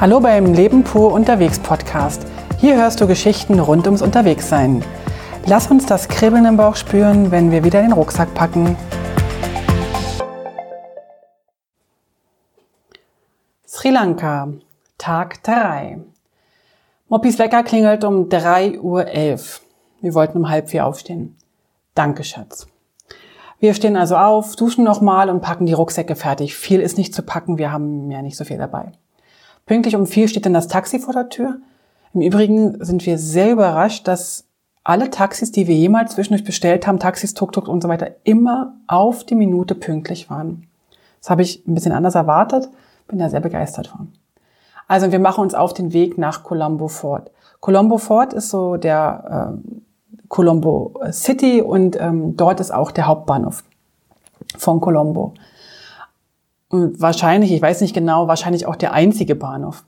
Hallo beim Leben pur unterwegs Podcast. Hier hörst du Geschichten rund ums Unterwegssein. Lass uns das Kribbeln im Bauch spüren, wenn wir wieder den Rucksack packen. Sri Lanka, Tag 3. Moppis Wecker klingelt um 3.11 Uhr. Wir wollten um halb vier aufstehen. Danke, Schatz. Wir stehen also auf, duschen nochmal und packen die Rucksäcke fertig. Viel ist nicht zu packen, wir haben ja nicht so viel dabei. Pünktlich um vier steht dann das Taxi vor der Tür. Im Übrigen sind wir sehr überrascht, dass alle Taxis, die wir jemals zwischendurch bestellt haben, Taxis, Tuk-Tuk und so weiter, immer auf die Minute pünktlich waren. Das habe ich ein bisschen anders erwartet, bin da sehr begeistert von. Also wir machen uns auf den Weg nach Colombo Fort. Colombo Fort ist so der äh, Colombo City und ähm, dort ist auch der Hauptbahnhof von Colombo. Und wahrscheinlich, ich weiß nicht genau, wahrscheinlich auch der einzige Bahnhof.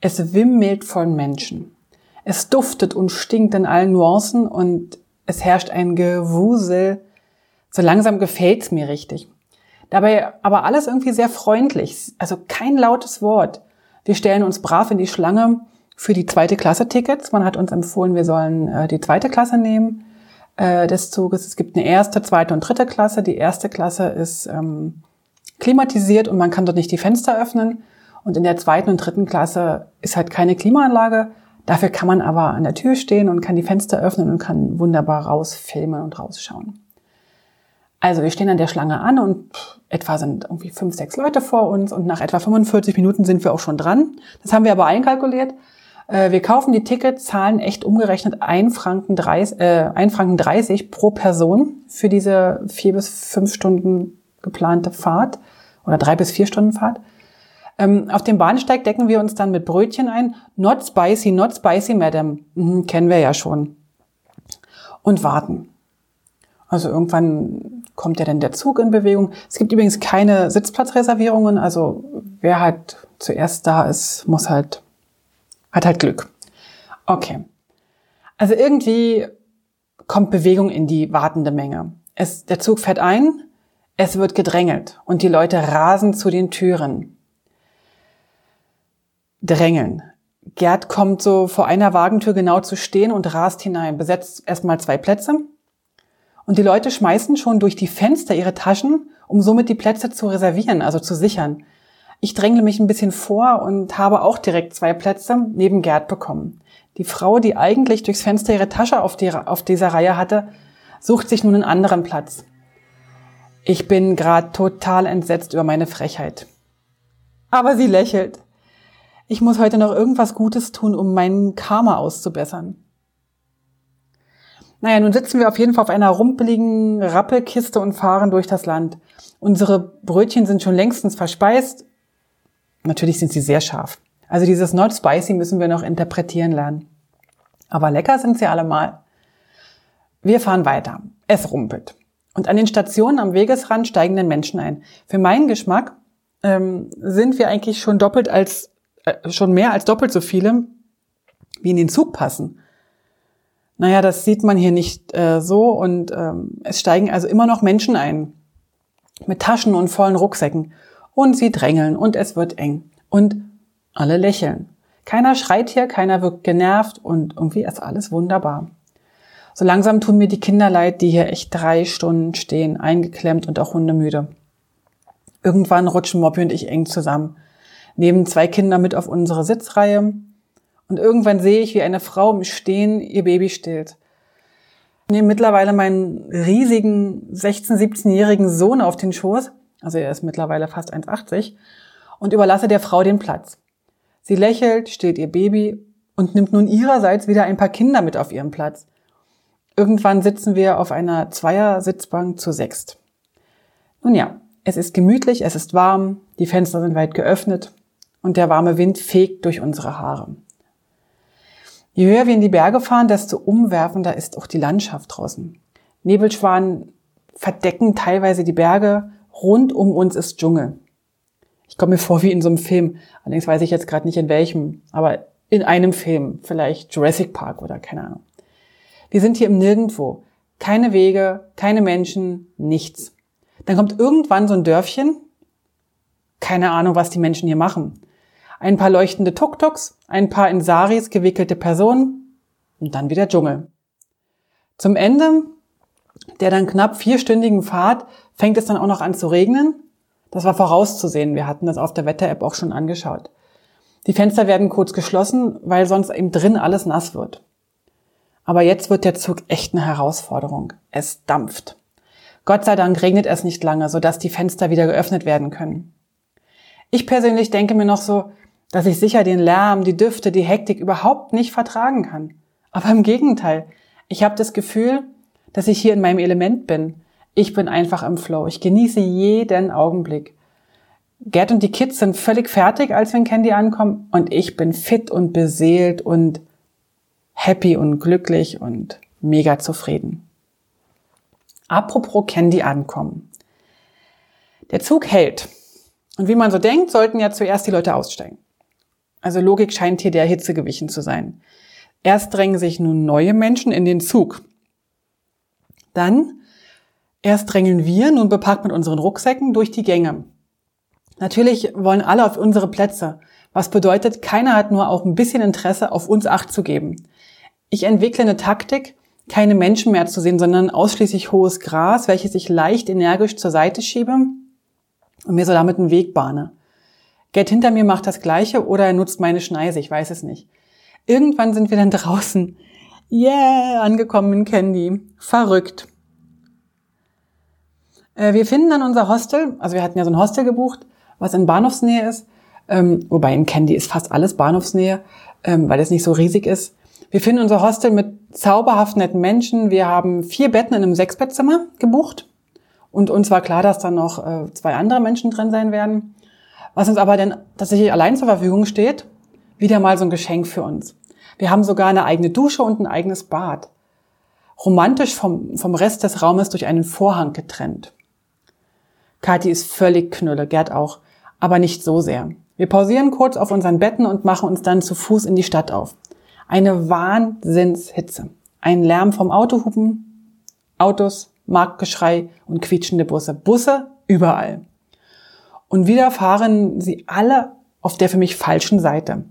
Es wimmelt von Menschen. Es duftet und stinkt in allen Nuancen und es herrscht ein Gewusel. So langsam gefällt's mir richtig. Dabei aber alles irgendwie sehr freundlich, also kein lautes Wort. Wir stellen uns brav in die Schlange für die zweite Klasse Tickets. Man hat uns empfohlen, wir sollen äh, die zweite Klasse nehmen äh, des Zuges. Es gibt eine erste, zweite und dritte Klasse. Die erste Klasse ist ähm, klimatisiert und man kann dort nicht die Fenster öffnen. Und in der zweiten und dritten Klasse ist halt keine Klimaanlage. Dafür kann man aber an der Tür stehen und kann die Fenster öffnen und kann wunderbar rausfilmen und rausschauen. Also wir stehen an der Schlange an und etwa sind irgendwie fünf, sechs Leute vor uns und nach etwa 45 Minuten sind wir auch schon dran. Das haben wir aber einkalkuliert. Äh, wir kaufen die Tickets, zahlen echt umgerechnet 1 Franken 30, äh, 1 Franken 30 pro Person für diese vier bis fünf Stunden geplante Fahrt oder drei bis vier Stunden Fahrt. Ähm, auf dem Bahnsteig decken wir uns dann mit Brötchen ein. Not spicy, not spicy, Madam. Mhm, kennen wir ja schon. Und warten. Also irgendwann kommt ja dann der Zug in Bewegung. Es gibt übrigens keine Sitzplatzreservierungen. Also wer halt zuerst da ist, muss halt hat halt Glück. Okay. Also irgendwie kommt Bewegung in die wartende Menge. Es, der Zug fährt ein, es wird gedrängelt und die Leute rasen zu den Türen. Drängeln. Gerd kommt so vor einer Wagentür genau zu stehen und rast hinein, besetzt erstmal zwei Plätze. Und die Leute schmeißen schon durch die Fenster ihre Taschen, um somit die Plätze zu reservieren, also zu sichern. Ich drängle mich ein bisschen vor und habe auch direkt zwei Plätze neben Gerd bekommen. Die Frau, die eigentlich durchs Fenster ihre Tasche auf, die, auf dieser Reihe hatte, sucht sich nun einen anderen Platz. Ich bin gerade total entsetzt über meine Frechheit. Aber sie lächelt. Ich muss heute noch irgendwas Gutes tun, um meinen Karma auszubessern. Naja, nun sitzen wir auf jeden Fall auf einer rumpeligen Rappelkiste und fahren durch das Land. Unsere Brötchen sind schon längstens verspeist Natürlich sind sie sehr scharf. Also dieses Not Spicy müssen wir noch interpretieren lernen. Aber lecker sind sie allemal. Wir fahren weiter. Es rumpelt. Und an den Stationen am Wegesrand steigen dann Menschen ein. Für meinen Geschmack ähm, sind wir eigentlich schon doppelt als, äh, schon mehr als doppelt so viele, wie in den Zug passen. Naja, das sieht man hier nicht äh, so und ähm, es steigen also immer noch Menschen ein. Mit Taschen und vollen Rucksäcken und sie drängeln und es wird eng. Und alle lächeln. Keiner schreit hier, keiner wirkt genervt und irgendwie ist alles wunderbar. So langsam tun mir die Kinder leid, die hier echt drei Stunden stehen, eingeklemmt und auch hundemüde. Irgendwann rutschen Moppy und ich eng zusammen, nehmen zwei Kinder mit auf unsere Sitzreihe und irgendwann sehe ich, wie eine Frau im Stehen ihr Baby stillt. Ich nehme mittlerweile meinen riesigen 16-, 17-jährigen Sohn auf den Schoß also er ist mittlerweile fast 1,80, und überlasse der Frau den Platz. Sie lächelt, stillt ihr Baby und nimmt nun ihrerseits wieder ein paar Kinder mit auf ihren Platz. Irgendwann sitzen wir auf einer Zweiersitzbank zu sechst. Nun ja, es ist gemütlich, es ist warm, die Fenster sind weit geöffnet und der warme Wind fegt durch unsere Haare. Je höher wir in die Berge fahren, desto umwerfender ist auch die Landschaft draußen. Nebelschwanen verdecken teilweise die Berge rund um uns ist Dschungel. Ich komme mir vor wie in so einem Film. Allerdings weiß ich jetzt gerade nicht in welchem, aber in einem Film, vielleicht Jurassic Park oder keine Ahnung. Wir sind hier im Nirgendwo. Keine Wege, keine Menschen, nichts. Dann kommt irgendwann so ein Dörfchen. Keine Ahnung, was die Menschen hier machen. ein paar leuchtende Tuk-Tuks, ein paar in Saris gewickelte Personen und dann wieder Dschungel. Zum Ende der dann knapp vierstündigen Fahrt fängt es dann auch noch an zu regnen. Das war vorauszusehen. Wir hatten das auf der Wetter-App auch schon angeschaut. Die Fenster werden kurz geschlossen, weil sonst eben drin alles nass wird. Aber jetzt wird der Zug echt eine Herausforderung. Es dampft. Gott sei Dank regnet es nicht lange, sodass die Fenster wieder geöffnet werden können. Ich persönlich denke mir noch so, dass ich sicher den Lärm, die Düfte, die Hektik überhaupt nicht vertragen kann. Aber im Gegenteil, ich habe das Gefühl, dass ich hier in meinem Element bin. Ich bin einfach im Flow. Ich genieße jeden Augenblick. Gerd und die Kids sind völlig fertig, als wir in Candy ankommen und ich bin fit und beseelt und happy und glücklich und mega zufrieden. Apropos Candy ankommen. Der Zug hält. Und wie man so denkt, sollten ja zuerst die Leute aussteigen. Also Logik scheint hier der Hitze gewichen zu sein. Erst drängen sich nun neue Menschen in den Zug. Dann erst drängeln wir nun bepackt mit unseren Rucksäcken durch die Gänge. Natürlich wollen alle auf unsere Plätze, was bedeutet, keiner hat nur auch ein bisschen Interesse, auf uns Acht zu geben. Ich entwickle eine Taktik, keine Menschen mehr zu sehen, sondern ausschließlich hohes Gras, welches ich leicht energisch zur Seite schiebe und mir so damit einen Weg bahne. Geld hinter mir macht das Gleiche oder er nutzt meine Schneise, ich weiß es nicht. Irgendwann sind wir dann draußen. Yeah, angekommen in Candy. Verrückt. Äh, wir finden dann unser Hostel, also wir hatten ja so ein Hostel gebucht, was in Bahnhofsnähe ist. Ähm, wobei in Candy ist fast alles Bahnhofsnähe, ähm, weil es nicht so riesig ist. Wir finden unser Hostel mit zauberhaft netten Menschen. Wir haben vier Betten in einem Sechsbettzimmer gebucht. Und uns war klar, dass da noch äh, zwei andere Menschen drin sein werden. Was uns aber dann tatsächlich allein zur Verfügung steht, wieder mal so ein Geschenk für uns. Wir haben sogar eine eigene Dusche und ein eigenes Bad. Romantisch vom, vom Rest des Raumes durch einen Vorhang getrennt. Kathi ist völlig knülle, Gerd auch, aber nicht so sehr. Wir pausieren kurz auf unseren Betten und machen uns dann zu Fuß in die Stadt auf. Eine Wahnsinnshitze. Ein Lärm vom Autohupen, Autos, Marktgeschrei und quietschende Busse. Busse überall. Und wieder fahren sie alle auf der für mich falschen Seite.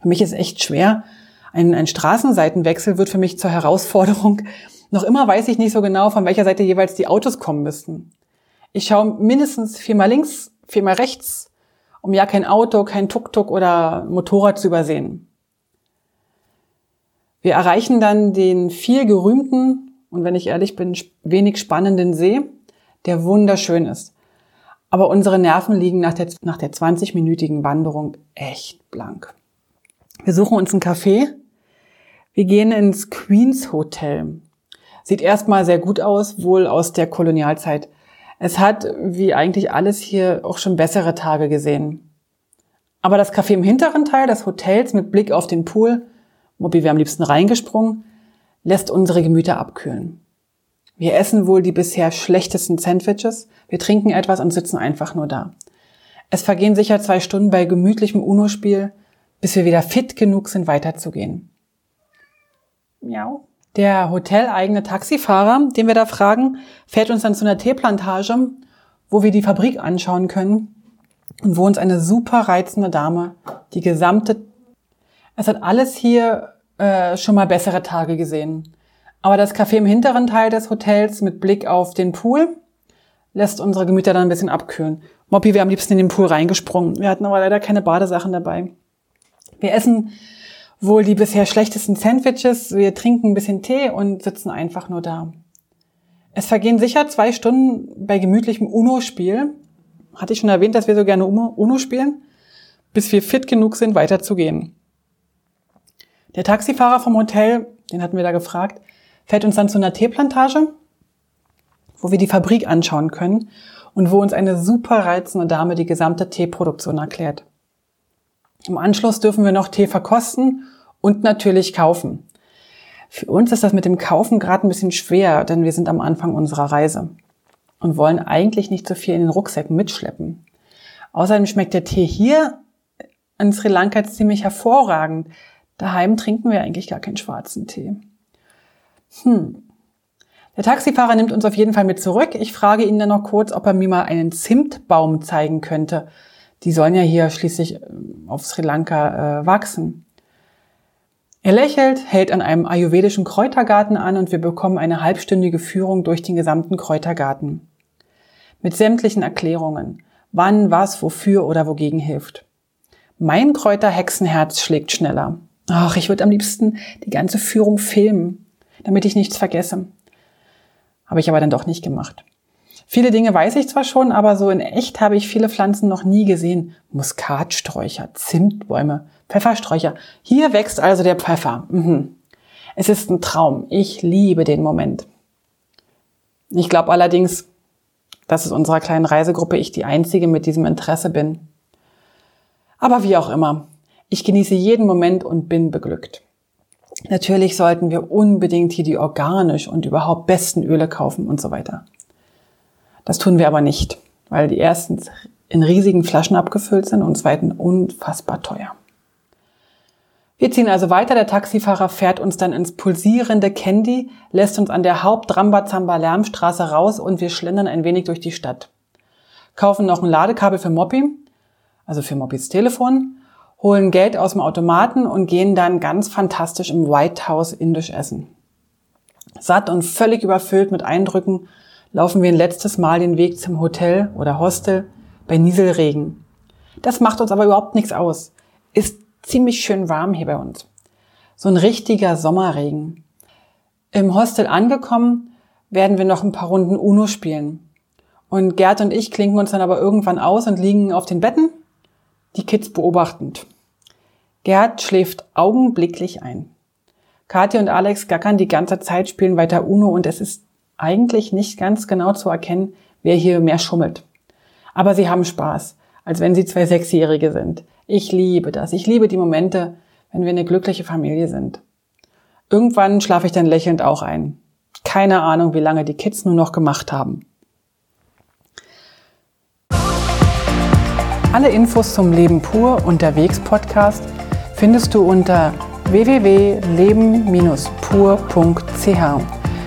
Für mich ist echt schwer. Ein, ein Straßenseitenwechsel wird für mich zur Herausforderung. Noch immer weiß ich nicht so genau, von welcher Seite jeweils die Autos kommen müssten. Ich schaue mindestens viermal links, viermal rechts, um ja kein Auto, kein Tuk-Tuk oder Motorrad zu übersehen. Wir erreichen dann den viel gerühmten und wenn ich ehrlich bin, wenig spannenden See, der wunderschön ist. Aber unsere Nerven liegen nach der, nach der 20-minütigen Wanderung echt blank. Wir suchen uns ein Café. Wir gehen ins Queens Hotel. Sieht erstmal sehr gut aus, wohl aus der Kolonialzeit. Es hat, wie eigentlich alles hier, auch schon bessere Tage gesehen. Aber das Café im hinteren Teil des Hotels mit Blick auf den Pool Mobi wäre am liebsten reingesprungen, lässt unsere Gemüter abkühlen. Wir essen wohl die bisher schlechtesten Sandwiches, wir trinken etwas und sitzen einfach nur da. Es vergehen sicher zwei Stunden bei gemütlichem UNO-Spiel, bis wir wieder fit genug sind, weiterzugehen. Miau. Der hoteleigene Taxifahrer, den wir da fragen, fährt uns dann zu einer Teeplantage, wo wir die Fabrik anschauen können und wo uns eine super reizende Dame die gesamte es hat alles hier äh, schon mal bessere Tage gesehen. Aber das Café im hinteren Teil des Hotels mit Blick auf den Pool lässt unsere Gemüter dann ein bisschen abkühlen. Moppy wäre am liebsten in den Pool reingesprungen. Wir hatten aber leider keine Badesachen dabei. Wir essen wohl die bisher schlechtesten Sandwiches, wir trinken ein bisschen Tee und sitzen einfach nur da. Es vergehen sicher zwei Stunden bei gemütlichem UNO-Spiel. Hatte ich schon erwähnt, dass wir so gerne UNO spielen? Bis wir fit genug sind, weiterzugehen. Der Taxifahrer vom Hotel, den hatten wir da gefragt, fährt uns dann zu einer Teeplantage, wo wir die Fabrik anschauen können und wo uns eine super reizende Dame die gesamte Teeproduktion erklärt. Im Anschluss dürfen wir noch Tee verkosten und natürlich kaufen. Für uns ist das mit dem Kaufen gerade ein bisschen schwer, denn wir sind am Anfang unserer Reise und wollen eigentlich nicht so viel in den Rucksäcken mitschleppen. Außerdem schmeckt der Tee hier in Sri Lanka ziemlich hervorragend. Daheim trinken wir eigentlich gar keinen schwarzen Tee. Hm. Der Taxifahrer nimmt uns auf jeden Fall mit zurück. Ich frage ihn dann noch kurz, ob er mir mal einen Zimtbaum zeigen könnte. Die sollen ja hier schließlich äh, auf Sri Lanka äh, wachsen. Er lächelt, hält an einem ayurvedischen Kräutergarten an und wir bekommen eine halbstündige Führung durch den gesamten Kräutergarten. Mit sämtlichen Erklärungen, wann, was, wofür oder wogegen hilft. Mein Kräuterhexenherz schlägt schneller. Ach, ich würde am liebsten die ganze Führung filmen, damit ich nichts vergesse. Habe ich aber dann doch nicht gemacht. Viele Dinge weiß ich zwar schon, aber so in echt habe ich viele Pflanzen noch nie gesehen. Muskatsträucher, Zimtbäume, Pfeffersträucher. Hier wächst also der Pfeffer. Mhm. Es ist ein Traum. Ich liebe den Moment. Ich glaube allerdings, dass es unserer kleinen Reisegruppe ich die einzige mit diesem Interesse bin. Aber wie auch immer, ich genieße jeden Moment und bin beglückt. Natürlich sollten wir unbedingt hier die organisch und überhaupt besten Öle kaufen und so weiter. Das tun wir aber nicht, weil die erstens in riesigen Flaschen abgefüllt sind und zweitens unfassbar teuer. Wir ziehen also weiter. Der Taxifahrer fährt uns dann ins pulsierende Candy, lässt uns an der Haupt-Rambazamba-Lärmstraße raus und wir schlendern ein wenig durch die Stadt. Kaufen noch ein Ladekabel für Moppy, also für Moppys Telefon, holen Geld aus dem Automaten und gehen dann ganz fantastisch im White House indisch essen. Satt und völlig überfüllt mit Eindrücken laufen wir ein letztes Mal den Weg zum Hotel oder Hostel bei Nieselregen. Das macht uns aber überhaupt nichts aus. Ist ziemlich schön warm hier bei uns. So ein richtiger Sommerregen. Im Hostel angekommen, werden wir noch ein paar Runden Uno spielen. Und Gerd und ich klinken uns dann aber irgendwann aus und liegen auf den Betten, die Kids beobachtend. Gerd schläft augenblicklich ein. Kathi und Alex gackern die ganze Zeit, spielen weiter Uno und es ist eigentlich nicht ganz genau zu erkennen, wer hier mehr schummelt. Aber sie haben Spaß, als wenn sie zwei Sechsjährige sind. Ich liebe das. Ich liebe die Momente, wenn wir eine glückliche Familie sind. Irgendwann schlafe ich dann lächelnd auch ein. Keine Ahnung, wie lange die Kids nur noch gemacht haben. Alle Infos zum Leben pur unterwegs Podcast findest du unter www.leben-pur.ch.